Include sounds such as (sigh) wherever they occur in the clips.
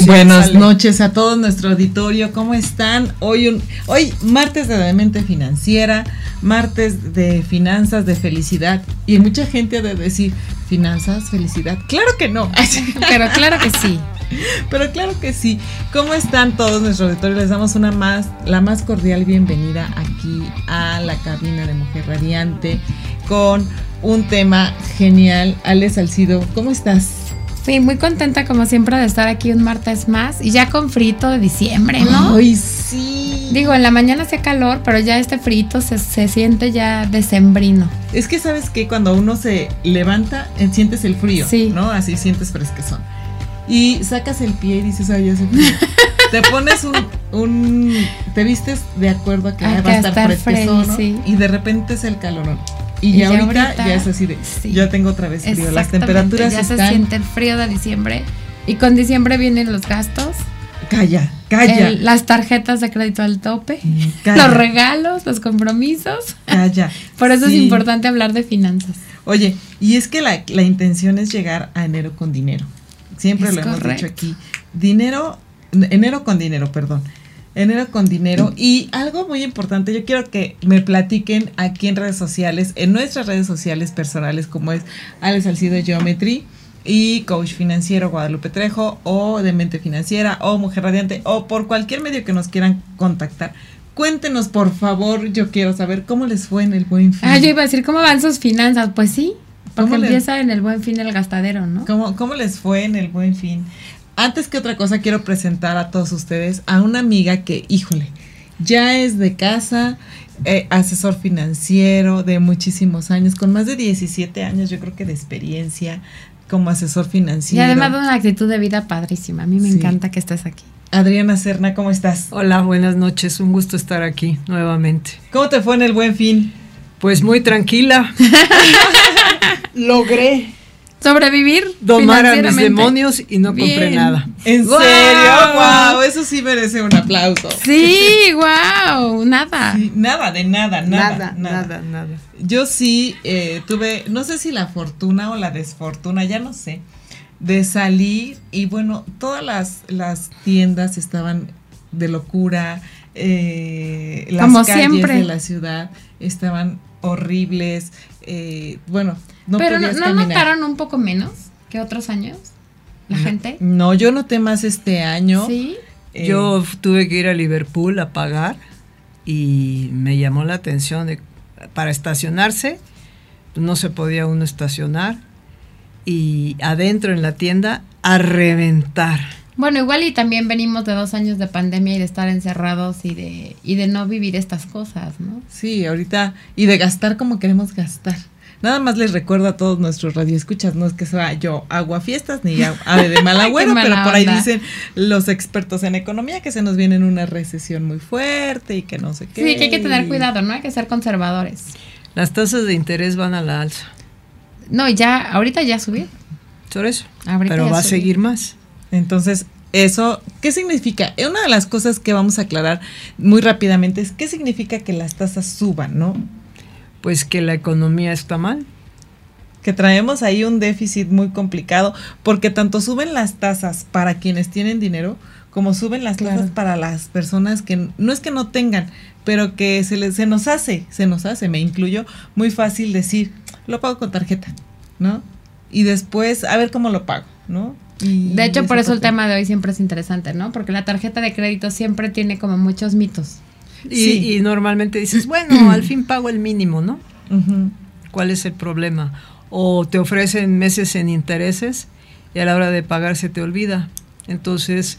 Buenas noches a todo nuestro auditorio, ¿cómo están? Hoy, un, hoy martes de Demente Financiera, martes de finanzas, de felicidad. Y mucha gente ha de decir, finanzas, felicidad. Claro que no. (laughs) Pero claro que sí. (laughs) Pero claro que sí. ¿Cómo están todos nuestro auditorio? Les damos una más, la más cordial bienvenida aquí a la cabina de Mujer Radiante con un tema genial. Ale Salcido, ¿cómo estás? Sí, muy contenta como siempre de estar aquí un martes más y ya con frito de diciembre, ¿no? Ay, sí. Digo, en la mañana hace calor, pero ya este frito se, se siente ya decembrino. Es que sabes que cuando uno se levanta, eh, sientes el frío, Sí. ¿no? Así sientes fresquezón. Y sacas el pie y dices, ay, ya hace frío. (laughs) te pones un, un, te vistes de acuerdo a que va a estar estar fresquezón, ¿no? sí. Y de repente es el calorón. Y, Y ya, ahorita, ahorita, ya es así de, sí. ya tengo otra vez frío. Las temperaturas ya se están, siente el frío de diciembre y con diciembre vienen los gastos, calla, calla, el- las tarjetas de crédito al tope, (laughs) calla, los regalos, los compromisos. calla. (laughs) Por eso Sí. es importante hablar de finanzas. Oye, y es que la, la intención es llegar a enero con dinero. Siempre Es lo hemos correcto. dicho aquí. Dinero, enero con dinero, perdón. Enero con dinero. Y algo muy importante, yo quiero que me platiquen aquí en redes sociales, en nuestras redes sociales personales, como es Alex Salcido Geometry y Coach Financiero Guadalupe Trejo, o de Mente Financiera, o Mujer Radiante, o por cualquier medio que nos quieran contactar. Cuéntenos, por favor, yo quiero saber cómo les fue en el buen fin. Ah, yo iba a decir, ¿cómo van sus finanzas? Pues sí, porque ¿Cómo le- empieza en el buen fin el gastadero, ¿no? ¿Cómo, ¿Cómo les fue en el buen fin? Antes que otra cosa, quiero presentar a todos ustedes a una amiga que, híjole, ya es de casa, eh, asesor financiero de muchísimos años, con más de 17 años, yo creo que de experiencia como asesor Y financiero. además de una actitud de vida padrísima. A mí me Sí. encanta que estés aquí. Adriana Serna, ¿cómo estás? Hola, buenas noches. Un gusto estar aquí nuevamente. ¿Cómo te fue en el buen fin? Pues muy tranquila. (laughs) Logré Sobrevivir. domar a mis demonios y no compré Bien. nada. ¿En serio? ¡Wow! Eso sí merece un aplauso. Sí, wow, nada. Sí, nada, de nada, nada, Nada, nada, nada. Yo sí eh, tuve, no sé si la fortuna o la desfortuna, ya no sé, de salir y bueno, todas las, las tiendas estaban de locura, eh, las Como calles siempre. de la ciudad estaban horribles, eh, bueno, no Pero no, podías ¿no caminar. notaron un poco menos que otros años la gente. No, yo noté más este año. Sí. eh, Yo tuve que ir a Liverpool a pagar y me llamó la atención de para estacionarse no se podía uno estacionar y adentro en la tienda a reventar. Bueno, igual y también venimos de dos años de pandemia y de estar encerrados y de, y de no vivir estas cosas, ¿no? Sí, ahorita, y de gastar como queremos gastar. Nada más les recuerdo a todos nuestros radioescuchas, no es que sea yo agua fiestas ni a- ave de (laughs) mal agüero, pero por ahí onda. dicen los expertos en economía que se nos viene en una recesión muy fuerte y que no sé qué. Sí, que hay que tener cuidado, ¿no? Hay que ser conservadores. Las tasas de interés van a la alza. No, ya, ahorita ya subí. Por eso. Ahorita Pero ya va a seguir más. Entonces, eso, ¿qué significa? Eh, Una de las cosas que vamos a aclarar muy rápidamente es qué significa que las tasas suban, ¿no? Pues que la economía está mal. que traemos ahí un déficit muy complicado porque tanto suben las tasas para quienes tienen dinero como suben las tasas Claro. para las personas que no es que no tengan, pero que se les, se nos hace, se nos hace, me incluyo, muy fácil decir, lo pago con tarjeta, ¿no? Y después a ver cómo lo pago, ¿no? Y De hecho, por eso el tema de hoy siempre es interesante, ¿no? Porque la tarjeta de crédito siempre tiene como muchos mitos. Y, Sí. y normalmente dices, bueno, (clears throat) al fin pago el mínimo, ¿no? ¿Cuál es el problema? O te ofrecen meses en intereses y a la hora de pagar se te olvida. Entonces,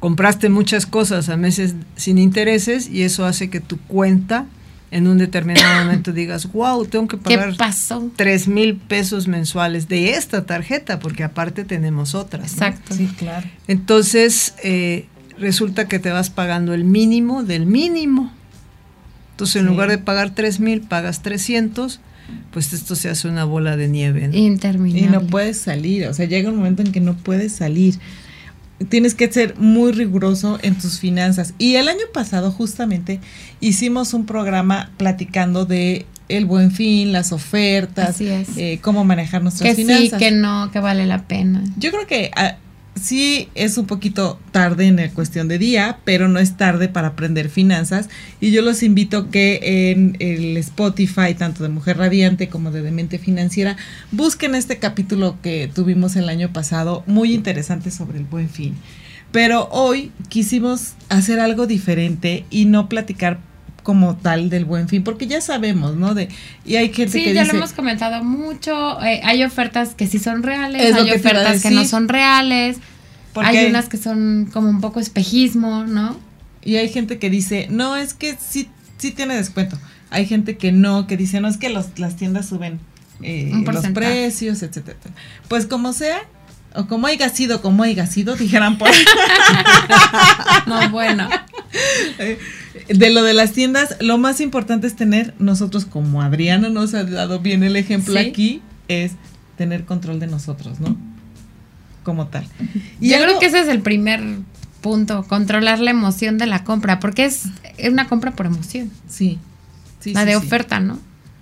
compraste muchas cosas a meses sin intereses y eso hace que tu cuenta en un determinado momento digas, wow, tengo que ¿Qué pagar tres mil pesos mensuales de esta tarjeta, porque aparte tenemos otras. ¿no? Exacto. Sí, claro. Entonces, eh, resulta que te vas pagando el mínimo del mínimo. Entonces, en lugar de pagar 3 mil, pagas 300, pues esto se hace una bola de nieve. Interminable. Y no puedes salir, o sea, llega un momento en que no puedes salir. Tienes que ser muy riguroso en tus finanzas. Y el año pasado justamente hicimos un programa platicando de el buen fin, las ofertas, eh, cómo manejar nuestras que finanzas. Sí, que no, que vale la pena. Yo creo que ah, sí es un poquito tarde en la cuestión de día, pero no es tarde para aprender finanzas. Y yo los invito que en el Spotify, tanto de Mujer Radiante como de Demente Financiera, busquen este capítulo que tuvimos el año pasado, muy interesante sobre el buen fin. Pero hoy quisimos hacer algo diferente y no platicar como tal del buen fin, porque ya sabemos, ¿no? De, y hay gente sí, que ya dice, lo hemos comentado mucho, eh, hay ofertas que sí son reales, hay ofertas que no son reales, hay unas que son como un poco espejismo, ¿no? Y hay gente que dice, no, es que sí, sí tiene descuento. Hay gente que no, que dice, no, es que los, las tiendas suben eh, los precios, etcétera. Pues como sea, o como haya sido, como haya sido, (laughs) dijeran por (laughs) No, bueno. De lo de las tiendas, lo más importante es tener, nosotros como Adriana nos ha dado bien el ejemplo aquí, es tener control de nosotros, ¿no? Como tal. Y Yo creo que ese es el primer punto, controlar la emoción de la compra, porque es, una compra por emoción. Sí. la de oferta, ¿no?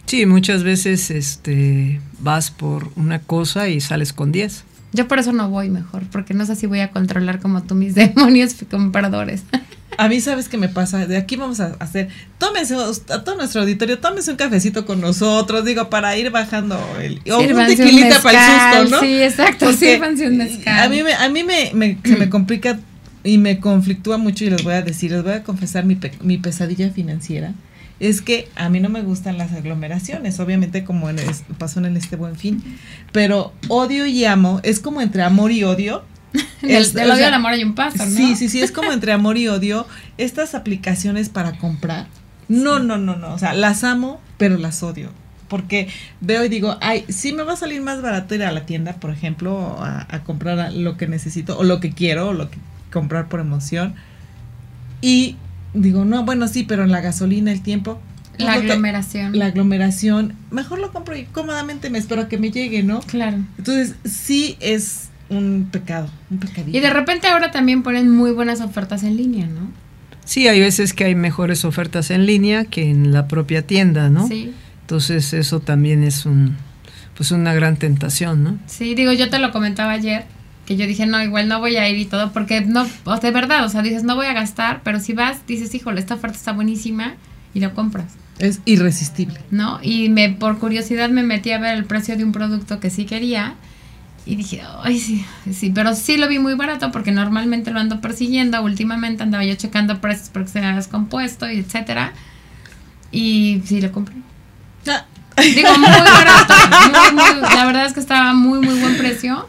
Sí, muchas veces este vas por una cosa y sales con 10. Yo por eso no voy mejor, porque no sé si voy a controlar como tú mis (laughs) demonios compradores. A mí, ¿sabes qué me pasa? De aquí vamos a hacer, tómese, a todo nuestro auditorio, tómese un cafecito con nosotros, digo, para ir bajando el... O un tequilita para el susto, ¿no? Sí, exacto, sírvanse un mezcal. A mí, me, a mí me, me, se me complica y me conflictúa mucho y les voy a decir, les voy a confesar mi, mi pesadilla financiera es que a mí no me gustan las aglomeraciones, obviamente como en pasó en este buen fin, pero odio y amo, es como entre amor y odio, (laughs) del, odio al amor hay un paso, ¿no? Sí, sí, sí, es como entre amor y odio. Estas aplicaciones para comprar, no, no, no, no. O sea, las amo, pero las odio. Porque veo y digo, ay, sí me va a salir más barato ir a la tienda, por ejemplo, a, comprar lo que necesito, o lo que quiero, o lo que comprar por emoción. Y digo, no, bueno, sí, pero en la gasolina, el tiempo. La aglomeración. la aglomeración. Mejor lo compro y cómodamente me espero a que me llegue, ¿no? Claro. Entonces, sí es un pecado, un pecadito. Y de repente ahora también ponen muy buenas ofertas en línea, ¿no? Sí, hay veces que hay mejores ofertas en línea que en la propia tienda, ¿no? Sí. Entonces eso también es un, pues una gran tentación, ¿no? Sí, digo, yo te lo comentaba ayer, que yo dije, no, igual no voy a ir y todo, porque no, o de verdad, o sea, dices, no voy a gastar, pero si vas, dices, híjole, esta oferta está buenísima y lo compras. Es irresistible. ¿No? Y me, por curiosidad me metí a ver el precio de un producto que sí quería y dije, ay, sí, sí, pero sí lo vi muy barato porque normalmente lo ando persiguiendo. Últimamente andaba yo checando precios porque se había descompuesto y etcétera. Y sí lo compré. Ah. Digo, muy barato. la verdad es que estaba muy, muy buen precio.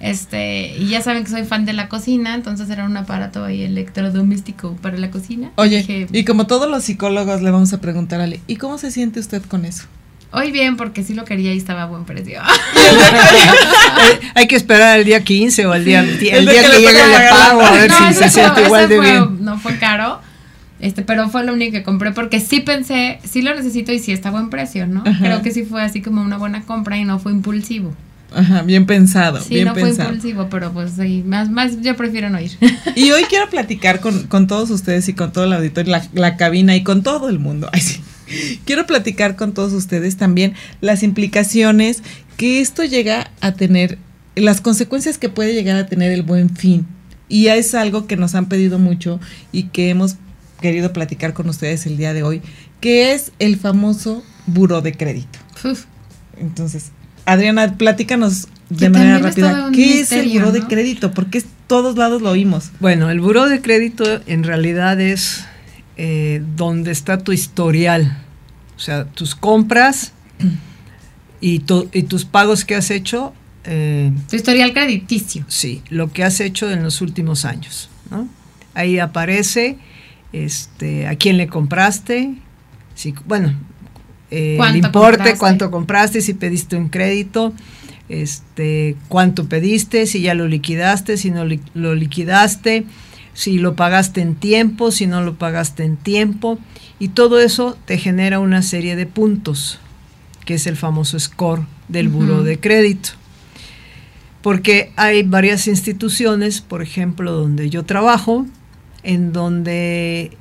Este, y ya saben que soy fan de la cocina, entonces era un aparato ahí electrodoméstico para la cocina. Oye, y como todos los psicólogos le vamos a preguntar a Ale, ¿y cómo se siente usted con eso? Hoy bien, porque sí lo quería y estaba a buen precio. (laughs) Hay que esperar el día 15 o el día, el, día que, llegue el pago a ver si se siente igual de bien. No fue caro, este, pero fue lo único que compré porque sí pensé, sí lo necesito y sí está a buen precio, ¿no? Creo que sí fue así como una buena compra y no fue impulsivo. Ajá, bien pensado. Sí, no fue impulsivo, pero pues sí, más, más yo prefiero no ir. Y hoy quiero platicar con, con todos ustedes y con todo el auditorio, la, la cabina y con todo el mundo. Ay, sí quiero platicar con todos ustedes también las implicaciones que esto llega a tener, las consecuencias que puede llegar a tener el buen fin. Y es algo que nos han pedido mucho y que hemos querido platicar con ustedes el día de hoy, que es el famoso buro de crédito. Entonces, Adriana, platícanos de manera rápida, ¿qué es el buro de crédito? Porque todos lados lo oímos. Bueno, el buro de crédito en realidad es eh, donde está tu historial, o sea, tus compras (clears throat) y, y tus pagos que has hecho. Eh, tu historial crediticio. Sí, lo que has hecho en los últimos años. Ahí aparece este, a quién le compraste, si, bueno, eh, el importe, cuánto compraste, si pediste un crédito, este, cuánto pediste, si ya lo liquidaste, si no lo liquidaste, si lo pagaste en tiempo, si no lo pagaste en tiempo, y todo eso te genera una serie de puntos, que es el famoso score del buro de crédito. Porque hay varias instituciones, por ejemplo, donde yo trabajo, en donde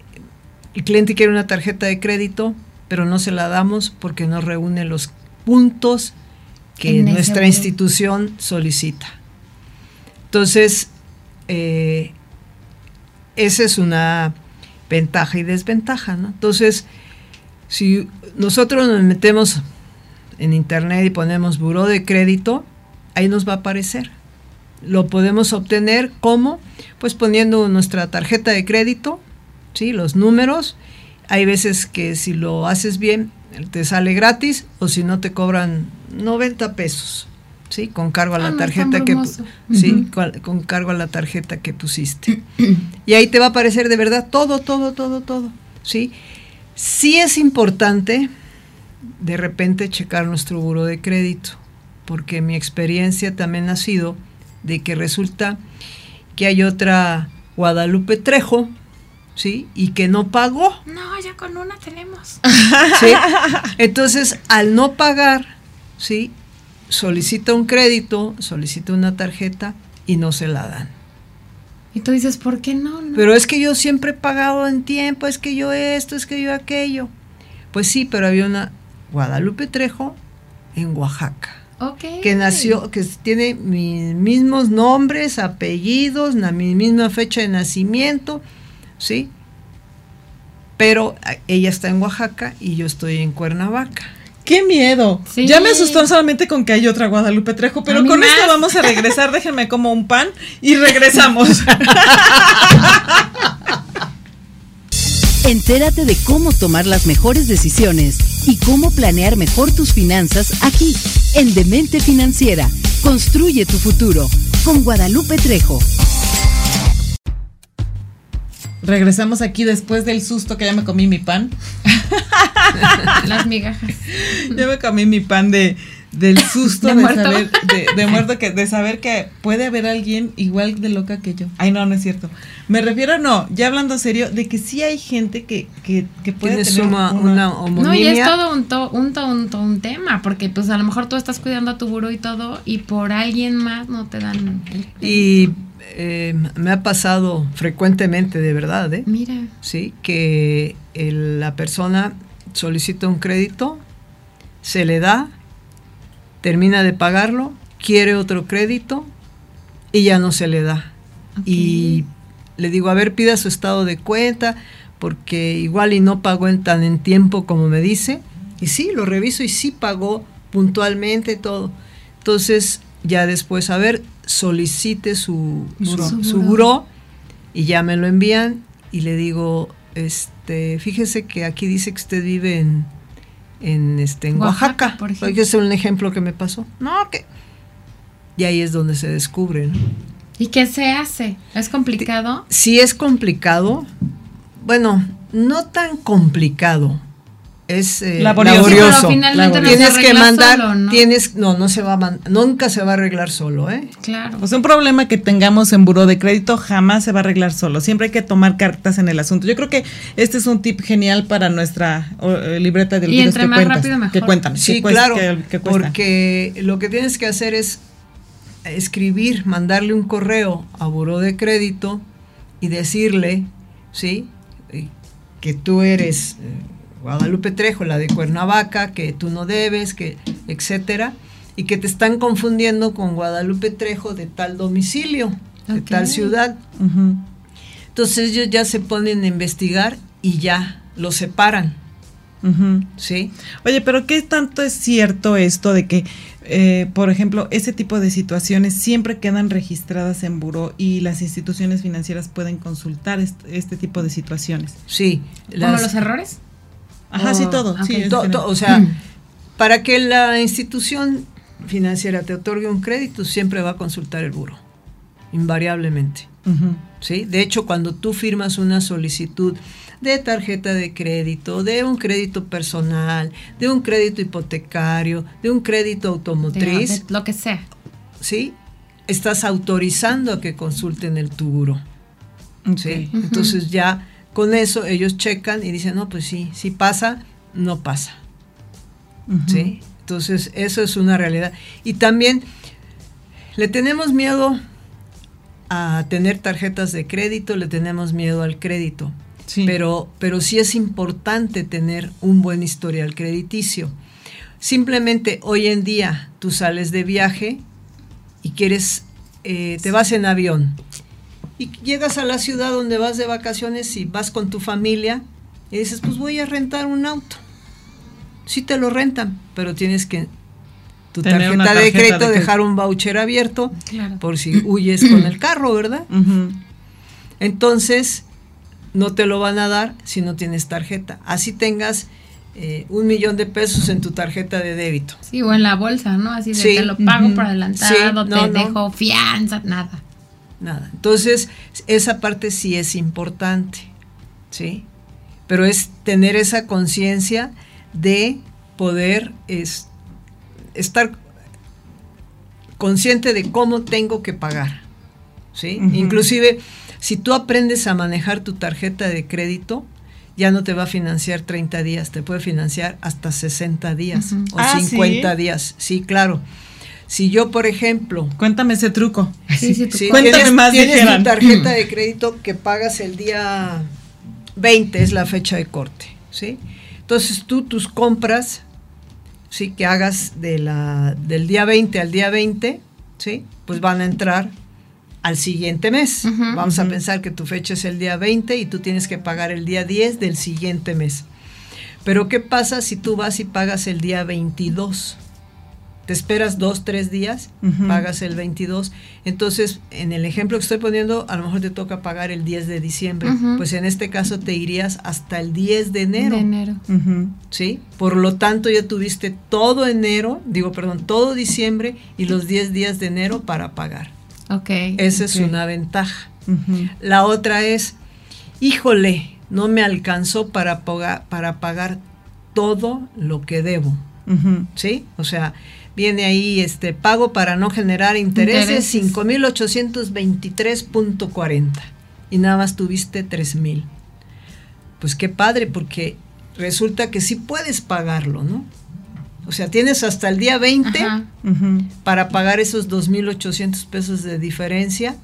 el cliente quiere una tarjeta de crédito, pero no se la damos porque no reúne los puntos que nuestra institución solicita. Entonces, eh, esa es una ventaja y desventaja, ¿no? Entonces, si nosotros nos metemos en internet y ponemos buró de crédito, ahí nos va a aparecer. Lo podemos obtener como, pues poniendo nuestra tarjeta de crédito, ¿sí? Los números. Hay veces que si lo haces bien, te sale gratis o si no te cobran 90 pesos. ¿sí? Con cargo a la ah, tarjeta que sí, con, cargo a la tarjeta que pusiste. y ahí te va a aparecer de verdad todo, todo, todo, todo, ¿sí? Sí es importante de repente checar nuestro buro de crédito, porque mi experiencia también ha sido de que resulta que hay otra Guadalupe Trejo, ¿sí? Y que no pagó. No, ya con una tenemos. (laughs) ¿Sí? (laughs) Entonces, al no pagar, ¿sí? solicita un crédito, solicita una tarjeta y no se la dan. Y tú dices, ¿por qué no, Pero es que yo siempre he pagado en tiempo, es que yo esto, es que yo aquello. Pues sí, pero había una Guadalupe Trejo en Oaxaca. Que nació, que tiene mis mismos nombres, apellidos, la, mi misma fecha de nacimiento, ¿sí? Pero ella está en Oaxaca y yo estoy en Cuernavaca. ¡Qué miedo! Ya me asustó solamente con que hay otra Guadalupe Trejo, pero con esto vamos a regresar. (laughs) Déjenme como un pan y regresamos. (laughs) Entérate de cómo tomar las mejores decisiones y cómo planear mejor tus finanzas aquí, en Demente Financiera. Construye tu futuro con Guadalupe Trejo. Regresamos aquí después del susto que ya me comí mi pan. (laughs) Las migajas. Ya me comí mi pan de del susto (laughs) de, saber de, muerto que de saber que puede haber alguien igual de loca que yo. Ay, no, no es cierto. Me refiero no, ya hablando serio de que sí hay gente que que, que puede tener una, una, No, y es todo un, un, un, tema, porque pues a lo mejor tú estás cuidando a tu buró y todo y por alguien más no te dan Y eh, me ha pasado frecuentemente, de verdad, ¿eh? Mira. Sí, que la persona solicita un crédito, se le da, termina de pagarlo, quiere otro crédito y ya no se le da. Y le digo, a ver, pida su estado de cuenta, porque igual y no pagó en tan en tiempo como me dice. Y sí, lo reviso y sí pagó puntualmente todo. Entonces, ya después, a ver, solicite su, su, y ya me lo envían y le digo, este, fíjese que aquí dice que usted vive en, en, este, en Oaxaca. Oaxaca es un ejemplo que me pasó. No, que... Y ahí es donde se descubre, ¿Y qué se hace? ¿Es complicado? Sí es complicado. Bueno, no tan complicado es eh, laborioso. tienes que mandar, ¿no? tienes, no, no se va a nunca se va a arreglar solo, ¿eh? Claro. Pues un problema que tengamos en buró de crédito jamás se va a arreglar solo. Siempre hay que tomar cartas en el asunto. Yo creo que este es un tip genial para nuestra eh, libreta de libros que, cuentas, que cuentan. Sí, claro, porque lo que tienes que hacer es escribir, mandarle un correo a buró de crédito y decirle, sí, eh, que tú eres Guadalupe Trejo, la de Cuernavaca, que tú no debes, que etcétera, y que te están confundiendo con Guadalupe Trejo de tal domicilio, de tal ciudad. Entonces ellos ya se ponen a investigar y ya lo separan. ¿Sí? Oye, pero ¿qué tanto es cierto esto de que, eh, por ejemplo, ese tipo de situaciones siempre quedan registradas en buró y las instituciones financieras pueden consultar este, tipo de situaciones? Sí. ¿Como los errores? Ajá, sí, todo. o sea, (clears throat) para que la institución financiera te otorgue un crédito, siempre va a consultar el buro, invariablemente. ¿sí? De hecho, cuando tú firmas una solicitud de tarjeta de crédito, de un crédito personal, de un crédito hipotecario, de un crédito automotriz, lo que sea. ¿sí? Estás autorizando a que consulten el tu buro. ¿sí? Entonces ya con eso ellos checan y dicen, no, pues sí, si pasa, no pasa. ¿Sí? Entonces, eso es una realidad. Y también le tenemos miedo a tener tarjetas de crédito, le tenemos miedo al crédito. Pero, pero sí es importante tener un buen historial crediticio. Simplemente hoy en día tú sales de viaje y quieres, eh, te vas en avión y llegas a la ciudad donde vas de vacaciones y vas con tu familia y dices, pues voy a rentar un auto. Sí te lo rentan, pero tienes que tu tarjeta, de crédito dejar un voucher abierto por si huyes con el carro, ¿verdad? (clears throat) Entonces, no te lo van a dar si no tienes tarjeta. Así tengas eh, un millón de pesos en tu tarjeta de débito. Sí, o en la bolsa, ¿no? Así de te lo pago por adelantado, te dejo fianza, nada. Nada. Entonces, esa parte sí es importante, ¿sí? Pero es tener esa conciencia de poder estar consciente de cómo tengo que pagar, ¿sí? Inclusive, si tú aprendes a manejar tu tarjeta de crédito, ya no te va a financiar 30 días, te puede financiar hasta 60 días o 50 ah, días. Sí, claro. Si yo, por ejemplo... Cuéntame ese truco. Sí, Cuéntame más. Tienes tu tarjeta de crédito que pagas el día 20, es la fecha de corte, ¿sí? Entonces tú tus compras, ¿sí? Que hagas de la, del día 20 al día 20, ¿sí? Pues van a entrar al siguiente mes. Vamos a pensar que tu fecha es el día 20 y tú tienes que pagar el día 10 del siguiente mes. Pero ¿qué pasa si tú vas y pagas el día 22? Te esperas dos, tres días, pagas el 22. Entonces, en el ejemplo que estoy poniendo, a lo mejor te toca pagar el 10 de diciembre. Pues en este caso te irías hasta el 10 de enero. De enero. ¿Sí? Por lo tanto, ya tuviste todo enero, digo, perdón, todo diciembre y los 10 días de enero para pagar. Ok. Esa es una ventaja. La otra es, híjole, no me alcanzó para, para pagar todo lo que debo. ¿Sí? O sea, viene ahí este pago para no generar intereses, intereses. 5.823.40 y nada más tuviste 3.000. Pues qué padre, porque resulta que sí puedes pagarlo, ¿no? O sea, tienes hasta el día 20 para pagar esos 2.800 pesos de diferencia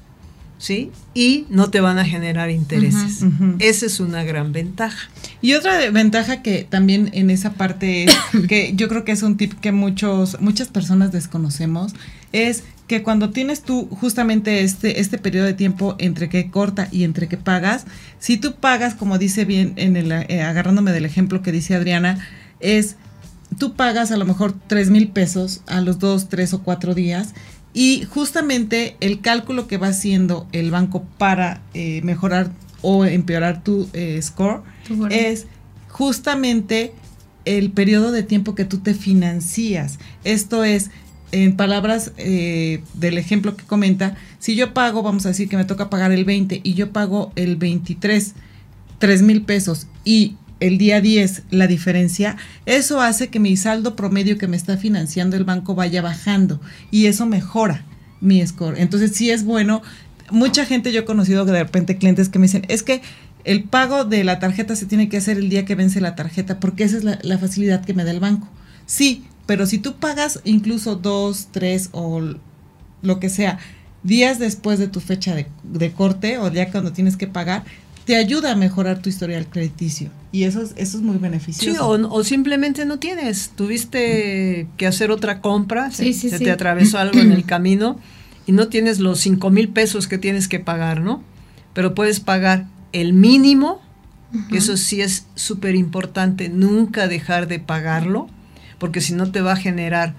¿sí? Y no te van a generar intereses. Esa es una gran ventaja. Y otra ventaja que también en esa parte es, (coughs) que yo creo que es un tip que muchos, muchas personas desconocemos, es que cuando tienes tú justamente este, este periodo de tiempo entre que corta y entre que pagas, si tú pagas, como dice bien, en el, eh, agarrándome del ejemplo que dice Adriana, es tú pagas a lo mejor tres mil pesos a los dos, tres o cuatro días y justamente el cálculo que va haciendo el banco para eh, mejorar o empeorar tu eh, score es justamente el periodo de tiempo que tú te financias. Esto es, en palabras eh, del ejemplo que comenta, si yo pago, vamos a decir que me toca pagar el 20 y yo pago el 23, 3 mil pesos y el día 10 la diferencia, eso hace que mi saldo promedio que me está financiando el banco vaya bajando y eso mejora mi score. Entonces sí es bueno. Mucha gente yo he conocido de repente clientes que me dicen, es que el pago de la tarjeta se tiene que hacer el día que vence la tarjeta porque esa es la, facilidad que me da el banco. Sí, pero si tú pagas incluso dos, tres o lo que sea, días después de tu fecha de, de corte o ya cuando tienes que pagar, te ayuda a mejorar tu historial crediticio. Y eso es, eso es muy beneficioso. Sí, o, simplemente no tienes, tuviste que hacer otra compra, se, te atravesó algo en el camino y no tienes los cinco mil pesos que tienes que pagar, ¿no? Pero puedes pagar el mínimo, que eso sí es súper importante, nunca dejar de pagarlo, porque si no te va a generar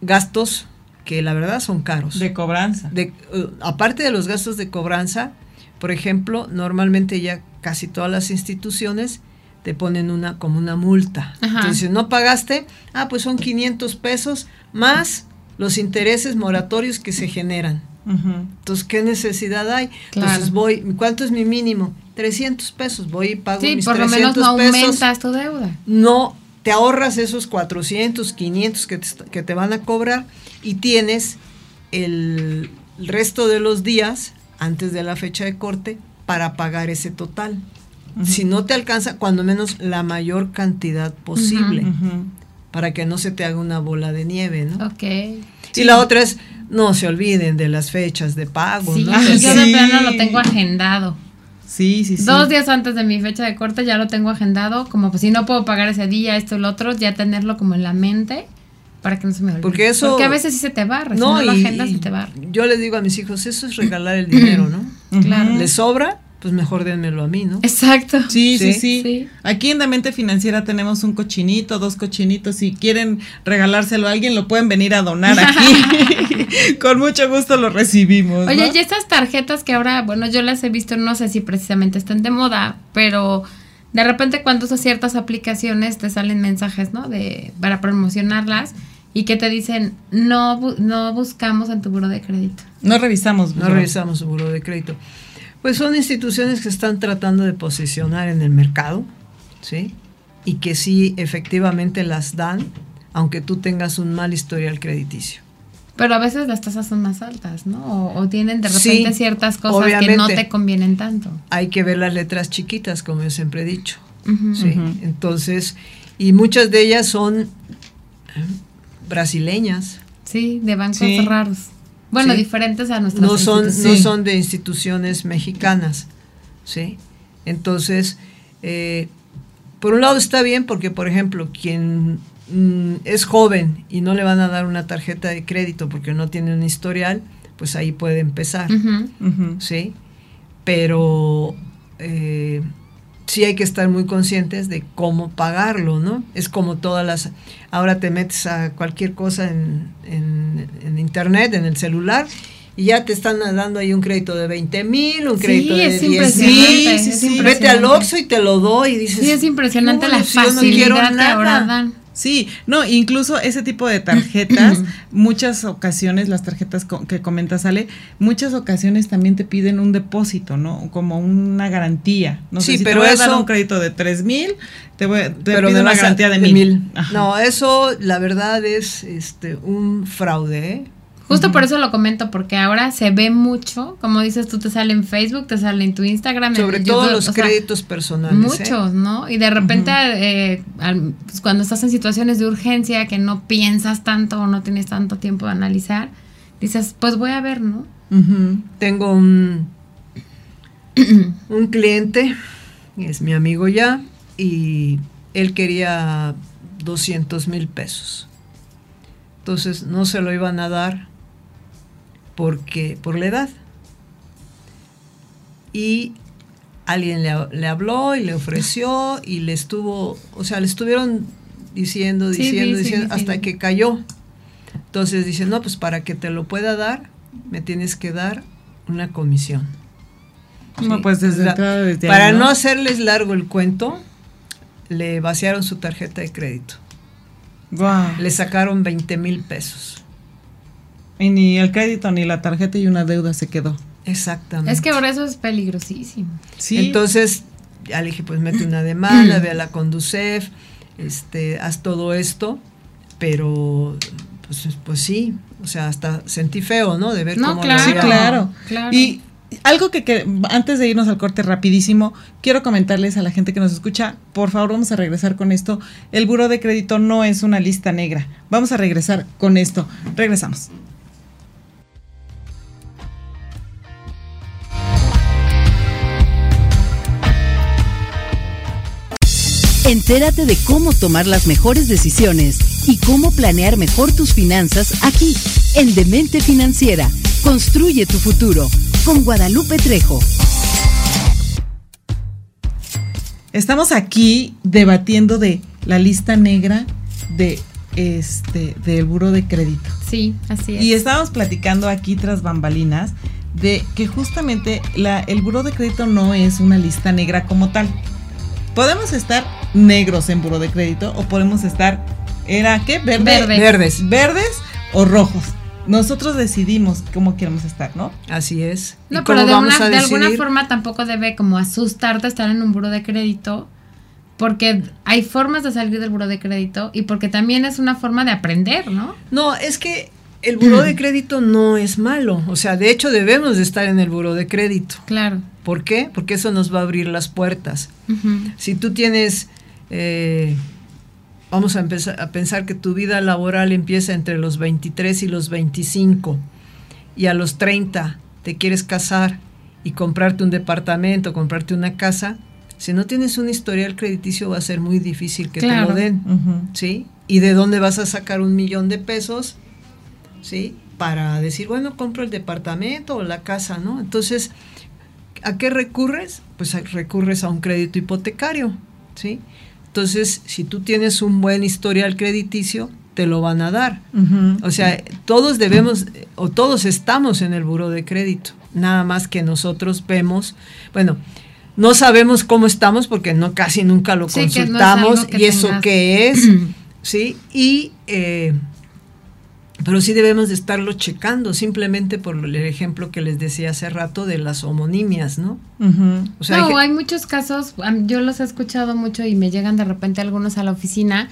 gastos que la verdad son caros. De cobranza. De, uh, aparte de los gastos de cobranza, por ejemplo, normalmente ya casi todas las instituciones te ponen una como una multa. Entonces, si no pagaste, ah, pues son 500 pesos más los intereses moratorios que se generan. Entonces, ¿qué necesidad hay? Entonces voy, ¿cuánto es mi mínimo? 300 pesos, voy y pago sí, por lo menos no aumentas tu deuda. No, te ahorras esos 400, 500 que te, que te van a cobrar y tienes el resto de los días antes de la fecha de corte para pagar ese total. Si no te alcanza, cuando menos la mayor cantidad posible, para que no se te haga una bola de nieve, ¿no? Ok. Y la otra es, no se olviden de las fechas de pago, Sí, ¿no? Ah, yo de sí. plano lo tengo agendado. Sí, sí, sí. Dos días antes de mi fecha de corte ya lo tengo agendado, como pues si no puedo pagar ese día, esto y lo otro, ya tenerlo como en la mente para que no se me olvide. Porque eso- Porque a veces sí se te barra, si no y- agendas y se te barra. yo les digo a mis hijos, eso es regalar el dinero, ¿no? Claro. ¿Les sobra? Pues mejor denmelo a mí, ¿no? Exacto. Sí, sí, Sí. sí, Sí. Aquí en la mente financiera tenemos un cochinito, dos cochinitos. Si quieren regalárselo a alguien, lo pueden venir a donar aquí. (laughs) Con mucho gusto lo recibimos. ¿no? Oye, y estas tarjetas que ahora, bueno, yo las he visto, no sé si precisamente están de moda, pero de repente cuando usas ciertas aplicaciones te salen mensajes, ¿no? De para promocionarlas y que te dicen, no, bu- no buscamos en tu buro de crédito. No revisamos. No revisamos su buro de crédito. Pues son instituciones que están tratando de posicionar en el mercado, ¿sí? Y que sí efectivamente las dan, aunque tú tengas un mal historial crediticio. Pero a veces las tasas son más altas, ¿no? O, o tienen de Sí, repente ciertas cosas que no te convienen tanto. Hay que ver las letras chiquitas, como yo siempre he dicho. ¿sí? Entonces, y muchas de ellas son eh, brasileñas. Sí, de bancos Sí. raros. Bueno, Sí. diferentes a nuestras no son, no son de instituciones mexicanas, ¿sí? Entonces, eh, por un lado está bien porque, por ejemplo, quien mm, es joven y no le van a dar una tarjeta de crédito porque no tiene un historial, pues ahí puede empezar. ¿sí? Pero eh, sí hay que estar muy conscientes de cómo pagarlo, ¿no? Es como todas las... Ahora te metes a cualquier cosa en, en- en internet, en el celular, y ya te están dando ahí un crédito de 20 mil, un Sí, crédito de es 10 impresionante. mil. es sí, sí. Vete al. Oxxo y te lo doy y dices... Sí, es impresionante "No, la yo no quiero facilidad que ahora nada". dan. Sí, no, incluso ese tipo de tarjetas, (clears throat) muchas ocasiones, las tarjetas co- que comentas, Ale, muchas ocasiones también te piden un depósito, ¿no? Como una garantía. No sé Sí, si pero te voy a dar eso- un crédito de tres mil, te, voy, te pero pido una garantía de mil. No, eso la verdad es este un fraude, ¿eh? Justo por eso lo comento, porque ahora se ve mucho, como dices tú, te sale en Facebook, te sale en tu Instagram, en Sobre YouTube, todo los sea, créditos personales. ¿eh? Muchos, ¿no? Y de repente, eh, al- pues, cuando estás en situaciones de urgencia que no piensas tanto o no tienes tanto tiempo de analizar, dices, pues voy a ver, ¿no? Tengo un, (clears throat) un cliente, es mi amigo ya, y él quería 200 mil pesos. Entonces no se lo iban a dar porque por la edad. Y alguien le, le habló y le ofreció y le estuvo, o sea, le estuvieron diciendo, diciendo, sí, sí, diciendo, sí. hasta que cayó. Entonces dice, no, pues para que te lo pueda dar, me tienes que dar una comisión. No, pues desde Para ahí, no hacerles largo el cuento, le vaciaron su tarjeta de crédito. Le sacaron 20 mil pesos. Y ni el crédito ni la tarjeta y una deuda se quedó. Exactamente. Es que ahora eso es peligrosísimo. Sí. Entonces, ya le dije, pues mete una demanda, ve a la Conducef, este, haz todo esto, pero pues, pues sí, o sea, hasta sentí feo, ¿no? De ver No, cómo lo claro. Sí, había- claro. claro. Y algo que, que antes de irnos al corte rapidísimo, quiero comentarles a la gente que nos escucha, por favor vamos a regresar con esto. El buro de crédito no es una lista negra. Vamos a regresar con esto. Regresamos. Entérate de cómo tomar las mejores decisiones y cómo planear mejor tus finanzas aquí, en Demente Financiera. Construye tu futuro con Guadalupe Trejo. Estamos aquí debatiendo de la lista negra de este del buro de crédito. Sí, así es. Y estábamos platicando aquí tras bambalinas de que justamente la, el buro de crédito no es una lista negra como tal. Podemos estar negros en buro de crédito o podemos estar, ¿era qué? Verde, Verde. Verdes. Verdes o rojos. Nosotros decidimos cómo queremos estar, ¿no? Así es. ¿Y No, pero de, una- de alguna forma tampoco debe como asustarte estar en un buro de crédito, porque hay formas de salir del buro de crédito y porque también es una forma de aprender, ¿no? No, es que el buró de (clears throat) crédito no es malo. O sea, de hecho debemos de estar en el buró de crédito. Claro. ¿Por qué? Porque eso nos va a abrir las puertas. Si tú tienes, eh, vamos a, empezar, a pensar que tu vida laboral empieza entre los 23 y los 25 y a los 30 te quieres casar y comprarte un departamento, comprarte una casa, si no tienes un historial crediticio va a ser muy difícil que te lo den, ¿sí? ¿Y de dónde vas a sacar un millón de pesos? ¿Sí? Para decir, bueno, compro el departamento o la casa, ¿no? Entonces, ¿a qué recurres? Pues recurres a un crédito hipotecario, ¿sí? Entonces, si tú tienes un buen historial crediticio, te lo van a dar. O sea, todos debemos, o todos estamos en el buro de crédito, nada más que nosotros vemos, bueno, no sabemos cómo estamos porque no casi nunca lo consultamos y eso qué es, (clears throat) ¿sí? Y, eh, pero sí debemos de estarlo checando, simplemente por el ejemplo que les decía hace rato de las homonimias, ¿no? o sea, no, hay, muchos casos, yo los he escuchado mucho y me llegan de repente algunos a la oficina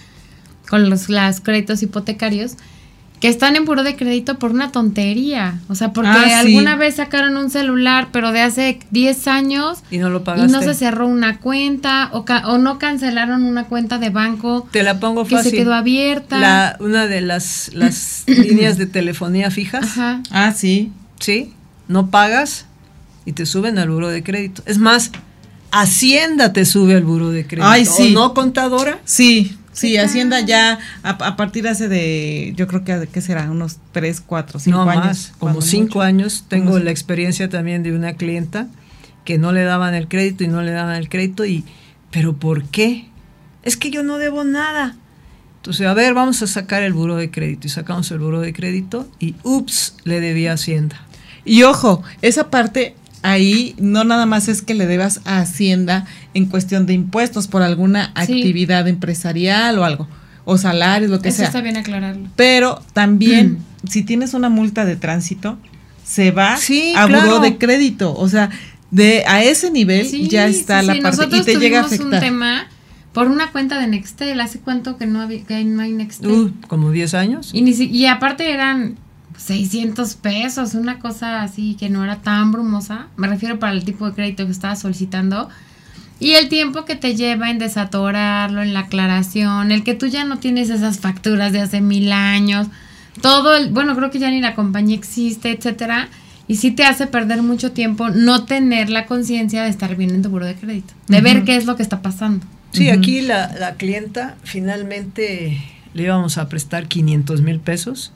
con los, los créditos hipotecarios que están en puro de crédito por una tontería. O sea, porque ah, alguna vez sacaron un celular, pero de hace 10 años. Y no lo pagaste. Y no se cerró una cuenta, o, o no cancelaron una cuenta de banco. Te la pongo fácil. Que se quedó abierta. La, una de las, las (clears throat) líneas de telefonía fijas. Ajá. Ah, sí. Sí. No pagas y te suben al buro de crédito. Es más, Hacienda te sube al buro de crédito. Ay, sí. no, contadora? Sí. Sí, Hacienda ya a, partir hace de, yo creo que, ¿qué será? Unos 3, 4, 5 años. Más, como 5 años. Tengo la experiencia también de una clienta que no le daban el crédito y no le daban el crédito y, ¿pero por qué? Es que yo no debo nada. Entonces, a ver, vamos a sacar el buro de crédito y sacamos el buro de crédito y, ups, le debía Hacienda. Y ojo, esa parte ahí no nada más es que le debas a Hacienda en cuestión de impuestos por alguna actividad empresarial o algo, o salarios, lo que sea. Eso está bien aclararlo. Pero también, si tienes una multa de tránsito, se va a claro. de crédito. O sea, de a ese nivel ya está la parte y te llega a afectar. un tema por una cuenta de Nextel. ¿Hace cuánto que no, había, que no hay Nextel? Uh, como 10 años. Y, y aparte eran 600 pesos, una cosa así que no era tan brumosa. Me refiero para el tipo de crédito que estaba solicitando. Y el tiempo que te lleva en desatorarlo, en la aclaración, el que tú ya no tienes esas facturas de hace mil años, todo el, bueno, creo que ya ni la compañía existe, etcétera. Y sí te hace perder mucho tiempo no tener la conciencia de estar bien en tu buro de crédito, de ver qué es lo que está pasando. Sí, aquí la, la clienta finalmente le íbamos a prestar 500 mil pesos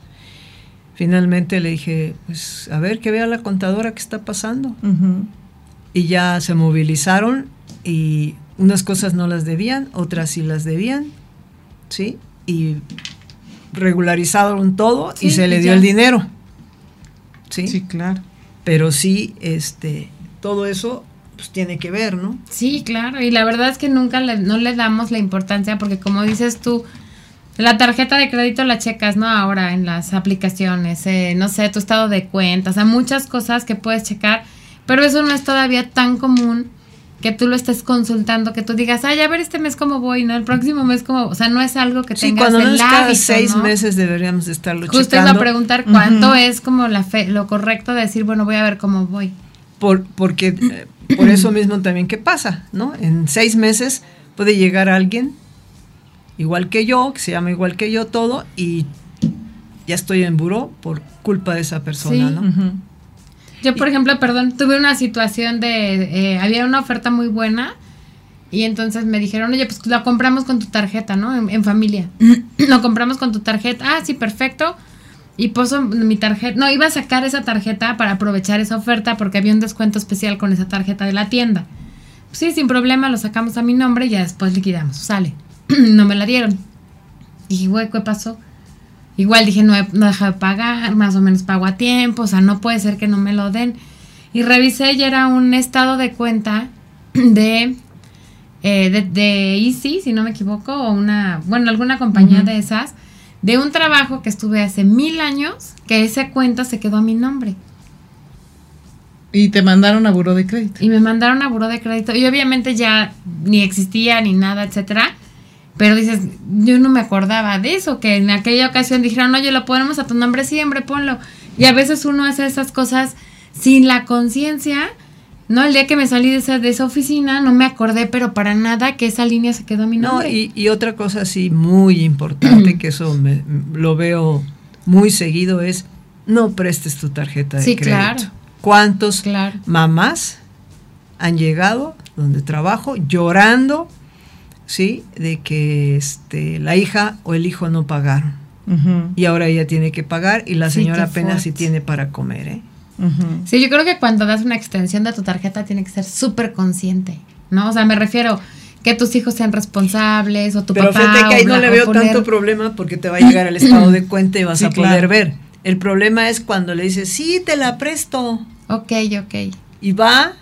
finalmente le dije, pues a ver que vea la contadora qué está pasando. Y ya se movilizaron y unas cosas no las debían, otras sí las debían, ¿sí? Y regularizaron todo y se le dio el dinero. ¿Sí? Sí, claro. Pero sí, este, todo eso pues tiene que ver, ¿no? Sí, claro, y la verdad es que nunca le, no le damos la importancia porque como dices tú, la tarjeta de crédito la checas, ¿no? Ahora en las aplicaciones, eh, no sé, tu estado de cuentas, o sea, muchas cosas que puedes checar, pero eso no es todavía tan común que tú lo estés consultando, que tú digas, ay, a ver este mes cómo voy, ¿no? El próximo mes cómo, o sea, no es algo que sí, tengas cuando no es cada seis meses deberíamos estarlo checando. Justo iba a preguntar cuánto es como la fe, lo correcto de decir, bueno, voy a ver cómo voy. Por, porque, eh, por eso mismo también, ¿qué pasa? ¿No? En seis meses puede llegar alguien igual que yo, que se llama igual que yo todo, y ya estoy en buró por culpa de esa persona, ¿no? Yo, por ejemplo, perdón, tuve una situación de, eh, había una oferta muy buena y entonces me dijeron, oye, pues la compramos con tu tarjeta, ¿no? En, familia. (clears throat) lo compramos con tu tarjeta. Ah, sí, perfecto. Y puso mi tarjeta, no, iba a sacar esa tarjeta para aprovechar esa oferta porque había un descuento especial con esa tarjeta de la tienda. sí, sin problema, lo sacamos a mi nombre y ya después liquidamos, sale. (clears throat) no me la dieron. Dije, güey, ¿qué pasó? Igual dije, no he, no de pagar, más o menos pago a tiempo, o sea, no puede ser que no me lo den. Y revisé y era un estado de cuenta (clears throat) de, eh, de, Easy, si no me equivoco, o una, bueno, alguna compañía de esas, de un trabajo que estuve hace mil años, que esa cuenta se quedó a mi nombre. Y te mandaron a buró de crédito. Y me mandaron a buró de crédito. Y obviamente ya ni existía ni nada, etcétera Pero dices, yo no me acordaba de eso, que en aquella ocasión dijeron, oye, lo ponemos a tu nombre siempre, ponlo. Y a veces uno hace esas cosas sin la conciencia. No, el día que me salí de esa, de esa oficina no me acordé, pero para nada que esa línea se quedó a mi No, y, y otra cosa sí muy importante, (clears throat) que eso me- lo veo muy seguido, es no prestes tu tarjeta de Sí, crédito. claro. ¿Cuántos Claro. mamás han llegado donde trabajo llorando, sí, de que este, la hija o el hijo no pagaron? Y ahora ella tiene que pagar y la Sí, señora apenas si fuerte. tiene para comer, ¿eh? Sí, yo creo que cuando das una extensión de tu tarjeta tiene que ser súper consciente, ¿no? O sea, me refiero que tus hijos sean responsables o tu Pero papá. fíjate que ahí no le veo poner- tanto problema porque te va a llegar el (clears throat) estado de cuenta y vas Sí, a poder claro. ver. El problema es cuando le dices, sí, te la presto. Ok, ok. Y va,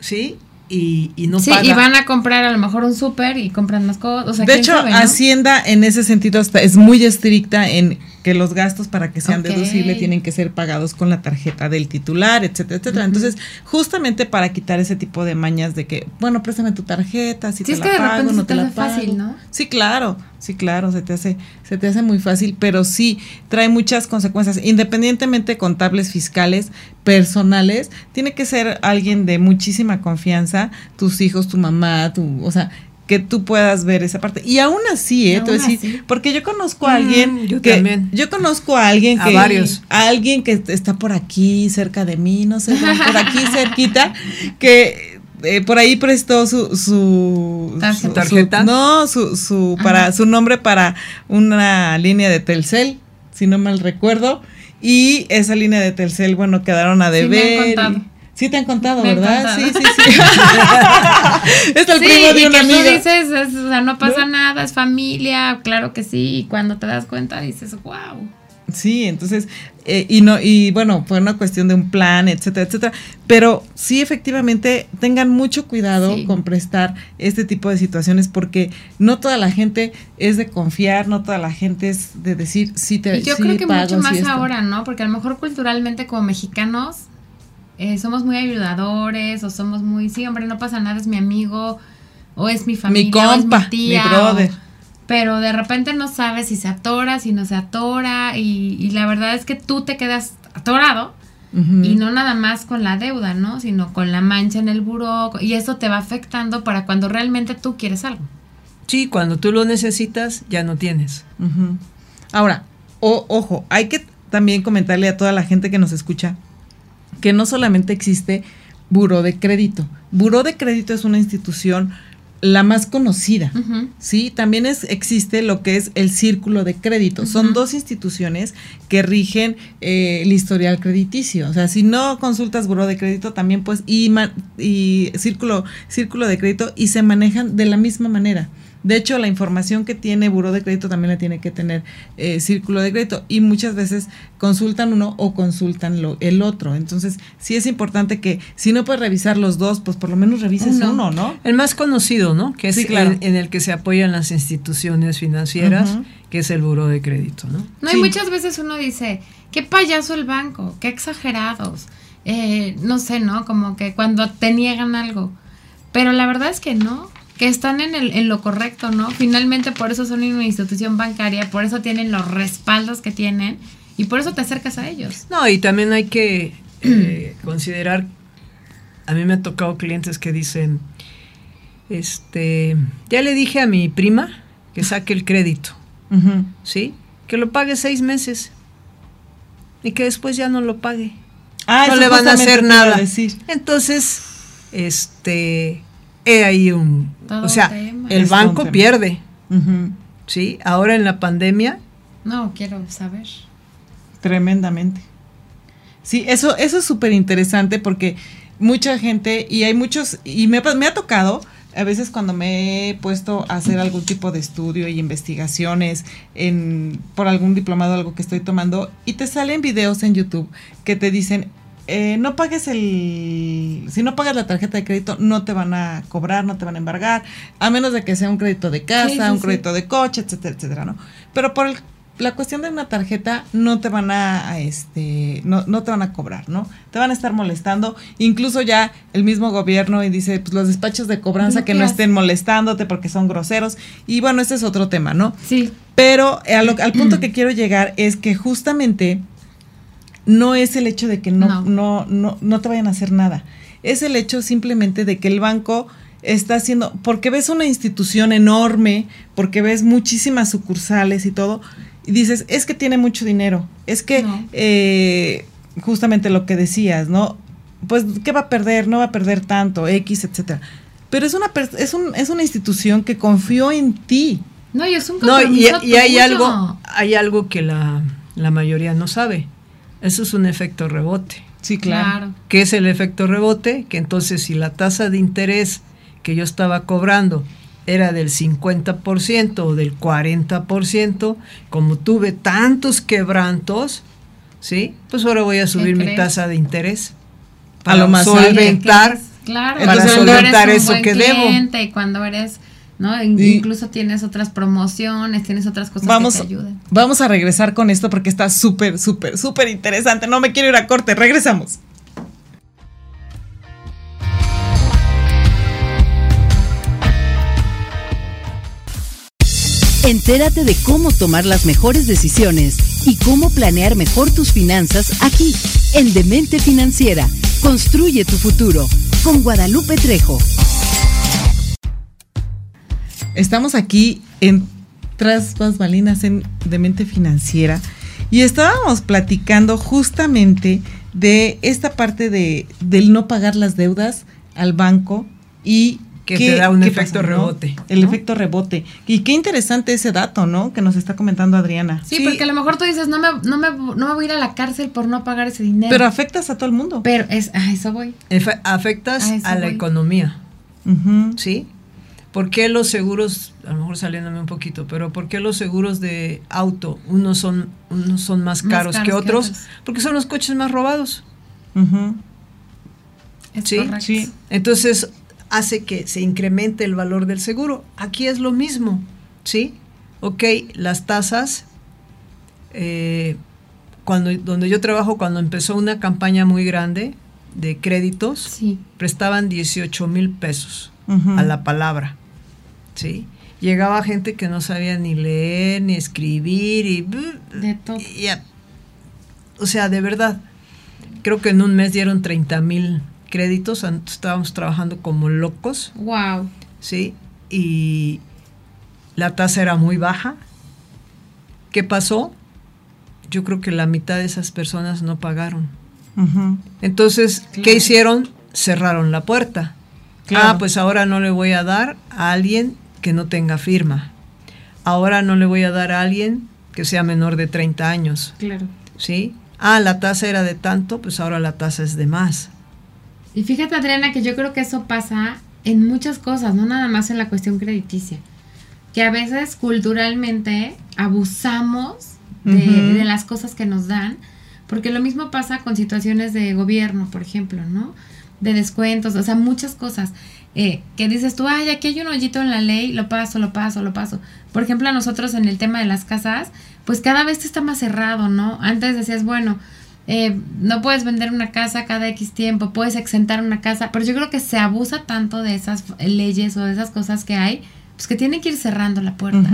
¿sí? Y, y no sí, paga. y van a comprar a lo mejor un súper y compran más cosas. O sea, de ¿quién hecho, sabe, no? Hacienda en ese sentido es muy estricta en que los gastos para que sean deducibles tienen que ser pagados con la tarjeta del titular, etcétera, etcétera. Entonces, justamente para quitar ese tipo de mañas de que, bueno, préstame tu tarjeta, si Sí, te es la que de pago, no se te la hace fácil, pago. ¿no? Sí, claro, sí, claro, se te hace, se te hace muy fácil, pero sí trae muchas consecuencias, independientemente contables, fiscales, personales, tiene que ser alguien de muchísima confianza, tus hijos, tu mamá, tu, o sea, que tú puedas ver esa parte. Y aún así, eh, Aún a porque yo conozco a Mm, alguien yo que también. yo conozco a alguien A que varios. a alguien que está por aquí cerca de mí, no sé, por aquí (laughs) cerquita, que eh, por ahí prestó su su, Tarjeta. no, su su para su nombre para una línea de Telcel, si no mal recuerdo, y esa línea de Telcel, bueno, quedaron a Sí, me han deber. y- contado. Sí te han contado, Me han ¿verdad? contado. Sí, sí, sí. (laughs) es el sí, primo de y una que amiga. tú dices, es- o sea, no pasa ¿No? nada, es familia, claro que sí, y cuando te das cuenta dices, wow. Sí, entonces, eh, y no, y bueno, fue una cuestión de un plan, etcétera, etcétera. Pero sí, efectivamente, tengan mucho cuidado Sí. con prestar este tipo de situaciones, porque no toda la gente es de confiar, no toda la gente es de decir sí te Y yo sí creo que pago, mucho más ahora, ¿no? Porque a lo mejor culturalmente como mexicanos eh, somos muy ayudadores o somos muy, sí, hombre, no pasa nada, es mi amigo o es mi familia. Mi o es compa, mi tía, brother. o- pero de repente no sabes si se atora, si no se atora y, y la verdad es que tú te quedas atorado y no nada más con la deuda, ¿no? Sino con la mancha en el buró y eso te va afectando para cuando realmente tú quieres algo. Sí, cuando tú lo necesitas, ya no tienes. Ahora, o- ojo, hay que también comentarle a toda la gente que nos escucha que no solamente existe buró de crédito. Buró de crédito es una institución la más conocida. Sí, también es, existe lo que es el círculo de crédito. Son dos instituciones que rigen eh, el historial crediticio. O sea, si no consultas buró de crédito, también pues, y, y círculo, círculo de crédito, y se manejan de la misma manera. De hecho, la información que tiene buró de crédito también la tiene que tener eh, círculo de crédito. Y muchas veces consultan uno o consultan lo, el otro. Entonces, sí es importante que si no puedes revisar los dos, pues por lo menos revises Uno. uno, ¿no? El más conocido, ¿no? Que es Sí, claro. el- en el que se apoyan las instituciones financieras, que es el buro de crédito, ¿no? No, Sí. y muchas veces uno dice, qué payaso el banco, qué exagerados. Eh, no sé, ¿no? Como que cuando te niegan algo. Pero la verdad es que no, que están en, el, en lo correcto, ¿no? Finalmente por eso son una institución bancaria, por eso tienen los respaldos que tienen y por eso te acercas a ellos. No, y también hay que eh, (clears throat) considerar, a mí me ha tocado clientes que dicen, este, ya le dije a mi prima que saque el crédito. ¿sí? Que lo pague seis meses y que después ya no lo pague. Ah, no le van a hacer nada. decir. Entonces, este, he ahí un, Todo o sea, tema. el Es banco pierde. ¿sí? Ahora en la pandemia, No, quiero saber. Tremendamente. Sí, eso, eso es súper interesante porque mucha gente, y hay muchos, y me, ha- me ha tocado, a veces cuando me he puesto a hacer algún tipo de estudio y investigaciones en, por algún diplomado algo que estoy tomando, y te salen videos en YouTube que te dicen, eh, no pagues el, si no pagas la tarjeta de crédito, no te van a cobrar, no te van a embargar, a menos de que sea un crédito de casa, Sí, sí, un sí. crédito de coche, etcétera, etcétera, ¿no? Pero por el la cuestión de una tarjeta no te van a, a este, no, no te van a cobrar, ¿no? Te van a estar molestando, incluso ya el mismo gobierno y dice, pues los despachos de cobranza que no estén molestándote porque son groseros. Y bueno, ese es otro tema, ¿no? Sí. Pero lo- al (clears throat) punto que quiero llegar es que justamente no es el hecho de que no, No. no. No, no, te vayan a hacer nada. Es el hecho simplemente de que el banco está haciendo, porque ves una institución enorme, porque ves muchísimas sucursales y todo, y dices, es que tiene mucho dinero, es que No. eh, justamente lo que decías, ¿no? Pues, ¿qué va a perder? No va a perder tanto, X, etcétera. Pero es una, per- es, un, es una institución que confió en ti. No, y es un No, y, compromiso y hay algo, hay algo que la, la mayoría no sabe. Eso es un efecto rebote. Sí, claro. Claro. ¿Qué es el efecto rebote? Que entonces si la tasa de interés que yo estaba cobrando era del 50% o del 40%, como tuve tantos quebrantos, ¿sí? Pues ahora voy a subir mi tasa de interés A para lo más solventar. Claro, Para cuando solventar eres un eso buen que debo. Y cuando eres, ¿no? In- Y- Incluso tienes otras promociones, tienes otras cosas Vamos, que te ayudan. vamos a regresar con esto porque está súper, súper, súper interesante. No me quiero ir a corte. Regresamos. Entérate de cómo tomar las mejores decisiones y cómo planear mejor tus finanzas aquí, en Demente Financiera. Construye tu futuro con Guadalupe Trejo. Estamos aquí en Tras Balinas en Demente Financiera y estábamos platicando justamente de esta parte de del no pagar las deudas al banco y Que qué- te da un efecto rebote, El ¿no? efecto rebote. Y qué interesante ese dato, ¿no? Que nos está comentando Adriana. Sí, porque a lo mejor tú dices, no me, no, me, no me voy a ir a la cárcel por no pagar ese dinero. Pero afectas a todo el mundo. Pero es, a eso voy. Efe- afectas A eso a la voy. economía. ¿sí? ¿Por qué los seguros, a lo mejor saliéndome un poquito, pero por qué los seguros de auto, unos son, unos son más Más caros, caros que que otros? Porque son los coches más robados. Sí, sí. Entonces hace que se incremente el valor del seguro. Aquí es lo mismo, ¿sí? Ok, las tasas, eh, cuando, donde yo trabajo, cuando empezó una campaña muy grande de créditos, Sí. prestaban 18 mil pesos a la palabra, ¿sí? Llegaba gente que no sabía ni leer, ni escribir, y... De todo. y o sea, de verdad, creo que en un mes dieron 30 mil créditos, estábamos trabajando como locos, Wow. ¿sí? Y la tasa era muy baja. ¿Qué pasó? Yo creo que la mitad de esas personas no pagaron. Entonces, ¿qué hicieron? Cerraron la puerta. Claro. Ah, pues ahora no le voy a dar a alguien que no tenga firma. Ahora no le voy a dar a alguien que sea menor de 30 años, Claro. ¿sí? Ah, la tasa era de tanto, pues ahora la tasa es de más. Y fíjate, Adriana, que yo creo que eso pasa en muchas cosas, no nada más en la cuestión crediticia. Que a veces culturalmente abusamos de, de las cosas que nos dan, porque lo mismo pasa con situaciones de gobierno, por ejemplo, ¿no? De descuentos, o sea, muchas cosas. Eh, que dices tú, ay, aquí hay un hoyito en la ley, lo paso, lo paso, lo paso. Por ejemplo, a nosotros en el tema de las casas, pues cada vez está más cerrado, ¿no? Antes decías, bueno, eh, no puedes vender una casa cada X tiempo, puedes exentar una casa, pero yo creo que se abusa tanto de esas leyes o de esas cosas que hay, pues que tienen que ir cerrando la puerta.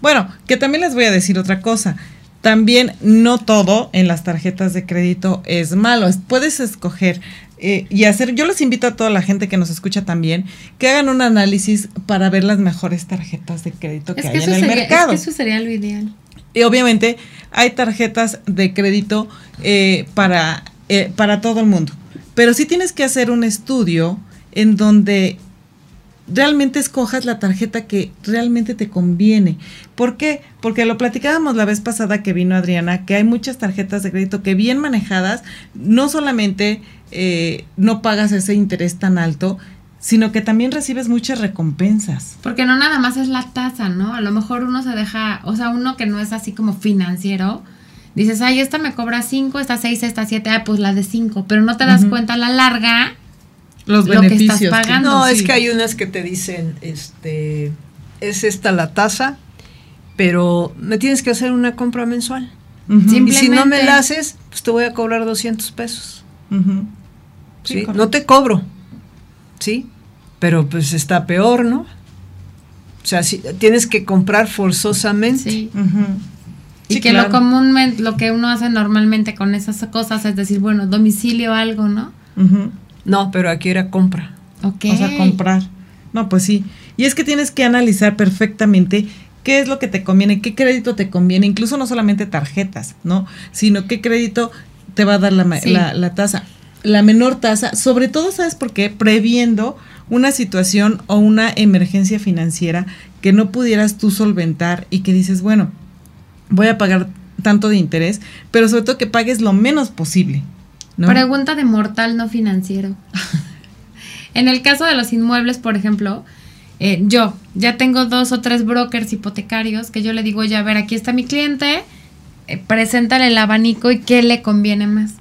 Bueno, que también les voy a decir otra cosa. También no todo en las tarjetas de crédito es malo. Es- Puedes escoger eh, y hacer, yo les invito a toda la gente que nos escucha también, que hagan un análisis para ver las mejores tarjetas de crédito que, Es hay que, en el sería, es mercado. que eso sería lo ideal. Y obviamente hay tarjetas de crédito eh, para, eh, para todo el mundo. Pero sí tienes que hacer un estudio en donde realmente escojas la tarjeta que realmente te conviene. ¿Por qué? Porque lo platicábamos la vez pasada que vino Adriana, que hay muchas tarjetas de crédito que bien manejadas, no solamente eh, no pagas ese interés tan alto, sino que también recibes muchas recompensas. Porque no nada más es la tasa, ¿no? A lo mejor uno se deja, o sea, uno que no es así como financiero, dices, ay, esta me cobra 5, esta 6, esta 7, ah, pues la de 5, pero no te das cuenta a la larga Los Lo que estás beneficios. pagando. No, sí. es que hay unas que te dicen, este, es esta la tasa pero me tienes que hacer una compra mensual. Y si no me la haces, pues te voy a cobrar 200 pesos. ¿Sí? correcto. no te cobro, ¿sí? Pero pues está peor, ¿no? O sea, si, tienes que comprar forzosamente. Sí. Ujú. Y Sí, que claro. lo comúnmente, lo que uno hace normalmente con esas cosas es decir, bueno, domicilio algo, ¿no? No, pero aquí era compra. Ok. O sea, comprar. No, pues sí. Y es que tienes que analizar perfectamente qué es lo que te conviene, qué crédito te conviene, incluso no solamente tarjetas, ¿no? Sino qué crédito te va a dar la, ma- Sí. la, la tasa. La menor tasa, sobre todo, ¿sabes por qué? Previendo una situación o una emergencia financiera que no pudieras tú solventar y que dices, bueno, voy a pagar tanto de interés, pero sobre todo que pagues lo menos posible. Pregunta de mortal no financiero. (laughs) en el caso de los inmuebles, por ejemplo, eh, yo ya tengo dos o tres brokers hipotecarios que yo le digo, ya a ver, aquí está mi cliente, eh, preséntale el abanico y qué le conviene más.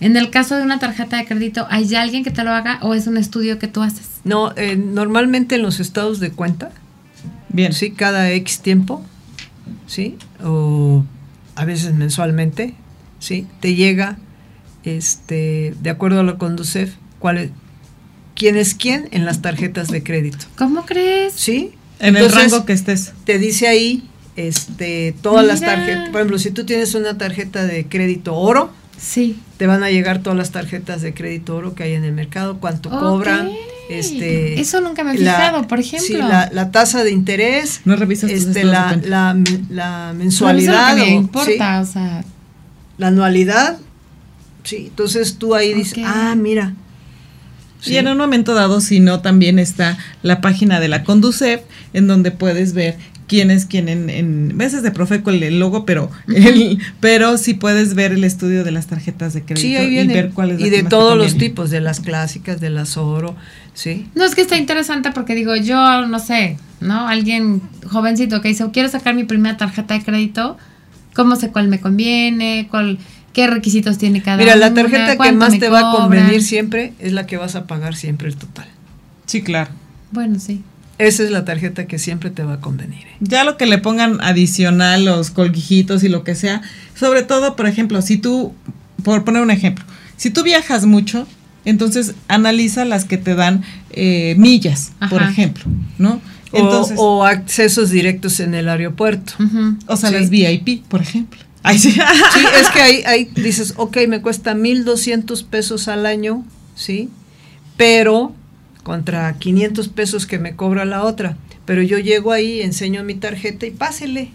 En el caso de una tarjeta de crédito, ¿hay alguien que te lo haga o es un estudio que tú haces? No, eh, normalmente en los estados de cuenta, Bien. sí, cada X tiempo, sí, o a veces mensualmente, sí, te llega, este, de acuerdo a lo Conducef, cuál es, quién es quién en las tarjetas de crédito, ¿Cómo crees? sí. En el rango que estés. te dice ahí, este, todas las tarjetas, por ejemplo, si tú tienes una tarjeta de crédito oro, Sí. te van a llegar todas las tarjetas de crédito oro que hay en el mercado, cuánto cobran, este, Eso nunca me he la- fijado, por ejemplo. Sí, la, la tasa de interés, No revisas este, la, la, la mensualidad, o- o sea, sí, la anualidad. Sí, entonces tú ahí dices, ah, mira. Y en un momento dado, si no, también está la página de la Conducef, en donde puedes ver quién es quién en, en veces de Profeco el, el logo, pero el, pero sí puedes ver el estudio de las tarjetas de crédito Sí, ahí y ver cuál es la y de todos los tipos, de las clásicas, de las oro, sí. No, es que está interesante porque digo, yo no sé, ¿no? Alguien jovencito que dice, quiero sacar mi primera tarjeta de crédito, ¿cómo sé cuál me conviene? ¿Cuál, ¿Qué requisitos tiene cada Mira, la una? tarjeta que ¿Cuánto más te va a convenir siempre es la que vas a pagar siempre el total. Sí, claro. Bueno, sí. Esa es la tarjeta que siempre te va a convenir. ¿eh? Ya lo que le pongan adicional, los colguijitos y lo que sea, sobre todo, por ejemplo, si tú, por poner un ejemplo, si tú viajas mucho, entonces analiza las que te dan eh, millas, por ejemplo, ¿no? O- Entonces, o, accesos directos en el aeropuerto. O sea, sí. las VIP, por ejemplo. Ay, sí. (laughs) Sí, es que ahí, (laughs) ahí dices, ok, me cuesta 1.200 pesos al año, ¿sí? Pero contra 500 pesos que me cobra la otra. Pero yo llego ahí, enseño mi tarjeta y pásele,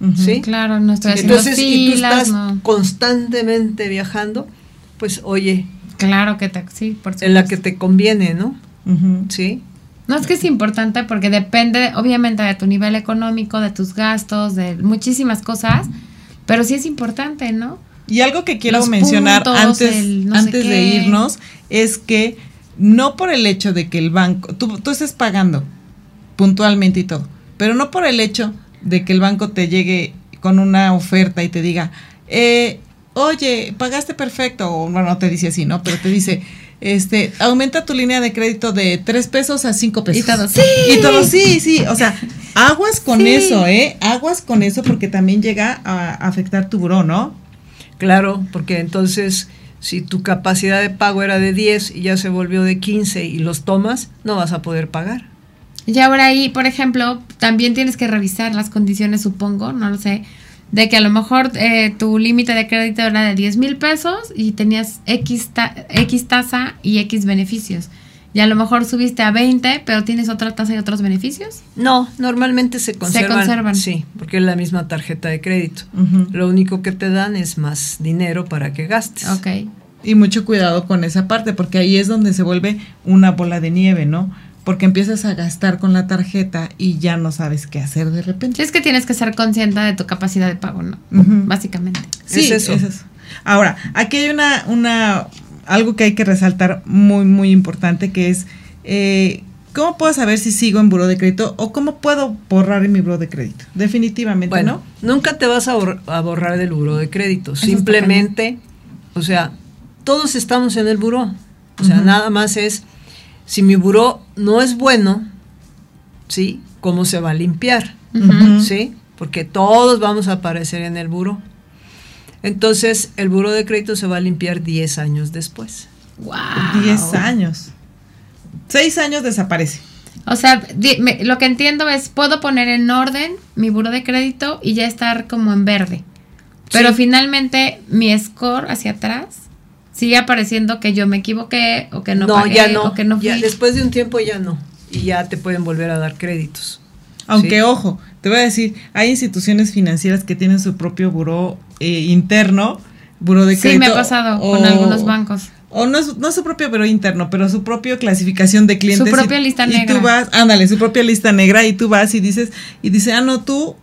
Ujú. ¿sí? Claro, no estoy haciendo Entonces, y tú estás no. constantemente viajando, pues oye, Claro que te, sí, por en la supuesto. que te conviene, ¿no? Sí. No, es que es importante porque depende, obviamente, de tu nivel económico, de tus gastos, de muchísimas cosas, pero sí es importante, ¿no? Y algo que quiero Los mencionar puntos, antes, el no sé antes de irnos es que no por el hecho de que el banco, tú, tú estés pagando puntualmente y todo, pero no por el hecho de que el banco te llegue con una oferta y te diga, eh, oye, pagaste perfecto, o bueno, no te dice así, ¿no? Pero te dice, este, aumenta tu línea de crédito de tres pesos a cinco pesos. Y todo, ¡sí! Y todo, sí, sí, o sea, aguas con Sí. eso, ¿eh? Aguas con eso porque también llega a afectar tu buró, ¿no? Claro, porque entonces si tu capacidad de pago era de 10 y ya se volvió de 15 y los tomas, no vas a poder pagar. Y ahora ahí, por ejemplo, también tienes que revisar las condiciones, supongo, no lo sé, de que a lo mejor eh, tu límite de crédito era de 10 mil pesos y tenías X, ta- X tasa y X beneficios. Y a lo mejor subiste a 20, pero tienes otra tasa y otros beneficios. No, normalmente se conservan. conservan. Sí, porque es la misma tarjeta de crédito. Lo único que te dan es más dinero para que gastes. Ok. Y mucho cuidado con esa parte, porque ahí es donde se vuelve una bola de nieve, ¿no? Porque empiezas a gastar con la tarjeta y ya no sabes qué hacer de Sí, repente. es que tienes que ser consciente de tu capacidad de pago, ¿no? Básicamente. Sí, Es eso. es eso. Ahora, aquí hay una, una, algo que hay que resaltar muy, muy importante, que es, eh, ¿cómo puedo saber si sigo en buró de crédito o cómo puedo borrar en mi buró de crédito? Definitivamente, Bueno, ¿no? nunca te vas a, bor- a borrar del buró de crédito. Simplemente, o sea, todos estamos en el buró. O sea, nada más es, si mi buró no es bueno, ¿sí? ¿Cómo se va a limpiar? ¿Sí? porque todos vamos a aparecer en el buro. Entonces, el buro de crédito se va a limpiar 10 años después. Wow. 10 años. 6 años desaparece. O sea, di- me- lo que entiendo es, puedo poner en orden mi buro de crédito y ya estar como en verde. Pero Sí. finalmente mi score hacia atrás sigue apareciendo que yo me equivoqué o que no, pagué, ya no. o que no ya después de un tiempo ya no. Y ya te pueden volver a dar créditos. Aunque Sí. ojo, te voy a decir, hay instituciones financieras que tienen su propio buró eh, interno, buró de Sí, crédito. me ha pasado con algunos bancos. O no, es- no su propio buró interno, pero su propia clasificación de clientes. Su propia y- lista y negra. tú vas, ándale, su propia lista negra y tú vas y dices, y dice, ah, no, tú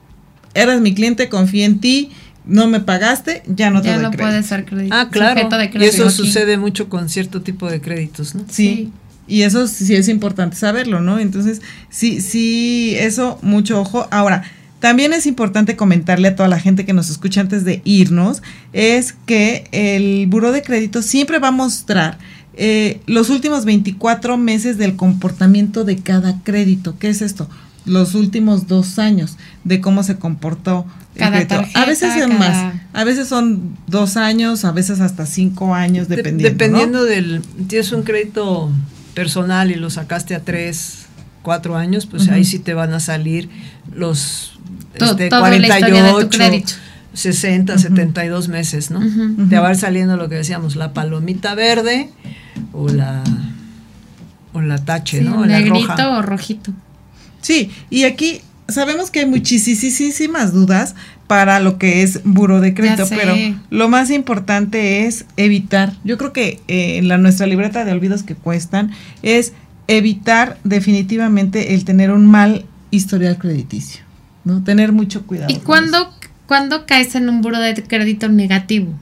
eras mi cliente, confié en ti, no me pagaste, ya no te ya doy no crédito. puede ser crédito. Ah, claro. Y eso aquí. sucede mucho con cierto tipo de créditos, ¿no? Sí. Y eso sí es importante saberlo, ¿no? Entonces, sí, sí, eso, mucho ojo. Ahora, también es importante comentarle a toda la gente que nos escucha antes de irnos, es que el Buró de Crédito siempre va a mostrar eh, los últimos 24 meses del comportamiento de cada crédito. ¿Qué es esto? Los últimos dos años de cómo se comportó el Cada crédito. a tarjeta, veces son cada- más, a veces son dos años, a veces hasta cinco años, De- dependiendo. ¿no? dependiendo del. Tienes un crédito personal y lo sacaste a 3, 4 años, pues ahí sí te van a salir los To- este, toda la historia de tu 48, crédito. 60, Ujú. 72 meses, ¿no? Ujú. Te va a ir saliendo lo que decíamos, la palomita verde o la o la tache, Sí, ¿no? O la negrito roja. o rojito. Sí, y aquí sabemos que hay muchísimas dudas para lo que es buro de crédito, pero lo más importante es evitar, yo creo que eh, en la nuestra libreta de olvidos que cuestan es evitar definitivamente el tener un mal historial crediticio, ¿no? Tener mucho cuidado. ¿Y cuándo, cuándo caes en un buro de crédito negativo?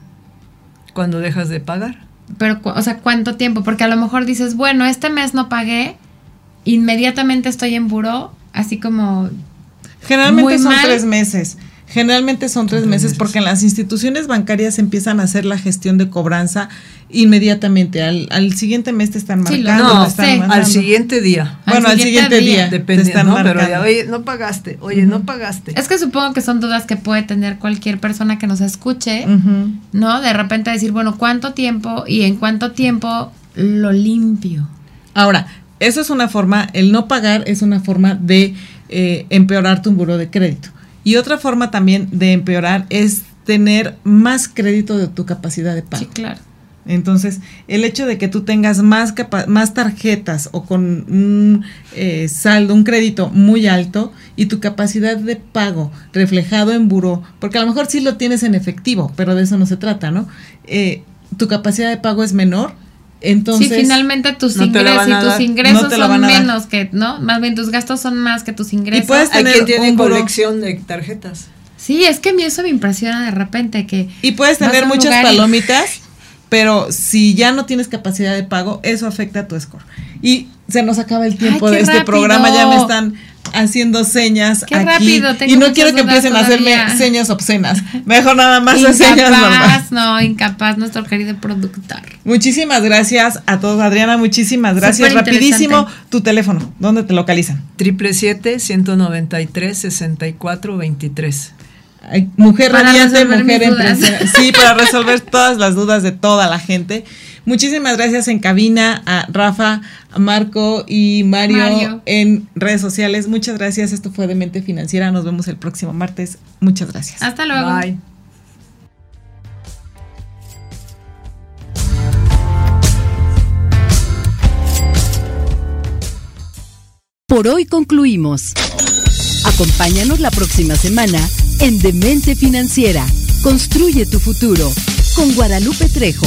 Cuando dejas de pagar. Pero, o sea, ¿cuánto tiempo? Porque a lo mejor dices, bueno, este mes no pagué, inmediatamente estoy en buro, así como. Generalmente son mal. tres meses. Generalmente son tres tres meses meses. porque en las instituciones bancarias empiezan a hacer la gestión de cobranza inmediatamente. Al, al siguiente mes te están Sí, lo- marcando, no, te están mandando. Al siguiente día. Bueno, al siguiente siguiente día. día. te Depende, están ¿no? Pero ya, oye, no pagaste, oye, no pagaste. es que supongo que son dudas que puede tener cualquier persona que nos escuche. ¿no? De repente decir, bueno, ¿cuánto tiempo y en cuánto tiempo lo limpio? Ahora, eso es una forma, el no pagar es una forma de eh, empeorar tu buro de crédito. Y otra forma también de empeorar es tener más crédito de tu capacidad de pago. Sí, claro. Entonces, el hecho de que tú tengas más, más tarjetas o con un eh, saldo, un crédito muy alto y tu capacidad de pago reflejado en buró, porque a lo mejor sí lo tienes en efectivo, pero de eso no se trata, ¿no? Eh, tu capacidad de pago es menor, entonces... sí, finalmente tus no ingresos y tus ingresos No son menos que, ¿no? Más bien tus gastos son más que tus ingresos. puedes Hay tener quien tiene colección de tarjetas. Sí, es que a mí eso me impresiona de repente que Y puedes tener muchas lugar y- palomitas, pero si ya no tienes capacidad de pago, eso afecta a tu score. Y se nos acaba el tiempo Ay, de este rápido. programa, ya me están haciendo señas Qué aquí. rápido, tengo y no quiero que empiecen a hacerme señas obscenas. (laughs) Mejor nada más las señas normales. incapaz, no, incapaz nuestro querido productor. Muchísimas gracias a todos, Adriana, muchísimas gracias. Súper Rapidísimo, tu teléfono, ¿dónde te localizan? Triple siete ciento noventa y tres sesenta y cuatro veintitrés. Ay, mujer Para radiante, mujer empresaria. Sí, para (laughs) resolver todas las dudas de toda la gente. Muchísimas gracias en cabina a Rafa, a Marco y Mario, Mario. en redes sociales. Muchas gracias. Esto fue de Mente Financiera. Nos vemos el próximo martes. Muchas gracias. Hasta luego. Bye. Por hoy concluimos. Acompáñanos la próxima semana en Demente Financiera. Construye tu futuro con Guadalupe Trejo.